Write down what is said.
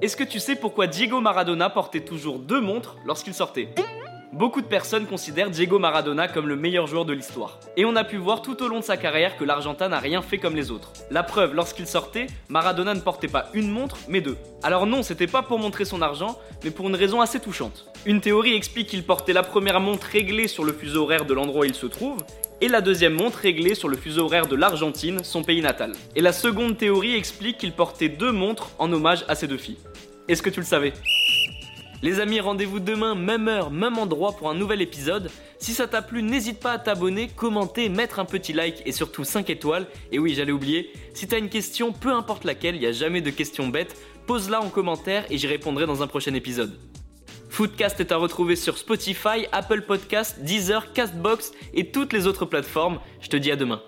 Est-ce que tu sais pourquoi Diego Maradona portait toujours deux montres lorsqu'il sortait? Beaucoup de personnes considèrent Diego Maradona comme le meilleur joueur de l'histoire. Et on a pu voir tout au long de sa carrière que l'Argentin n'a rien fait comme les autres. La preuve, lorsqu'il sortait, Maradona ne portait pas une montre, mais deux. Alors non, c'était pas pour montrer son argent, mais pour une raison assez touchante. Une théorie explique qu'il portait la première montre réglée sur le fuseau horaire de l'endroit où il se trouve, et la deuxième montre réglée sur le fuseau horaire de l'Argentine, son pays natal. Et la seconde théorie explique qu'il portait deux montres en hommage à ses deux filles. Est-ce que tu le savais? Les amis, rendez-vous demain, même heure, même endroit pour un nouvel épisode. Si ça t'a plu, n'hésite pas à t'abonner, commenter, mettre un petit like et surtout 5 étoiles. Et oui, j'allais oublier, si t'as une question, peu importe laquelle, il n'y a jamais de questions bêtes, pose-la en commentaire et j'y répondrai dans un prochain épisode. Foodcast est à retrouver sur Spotify, Apple Podcasts, Deezer, Castbox et toutes les autres plateformes. Je te dis à demain.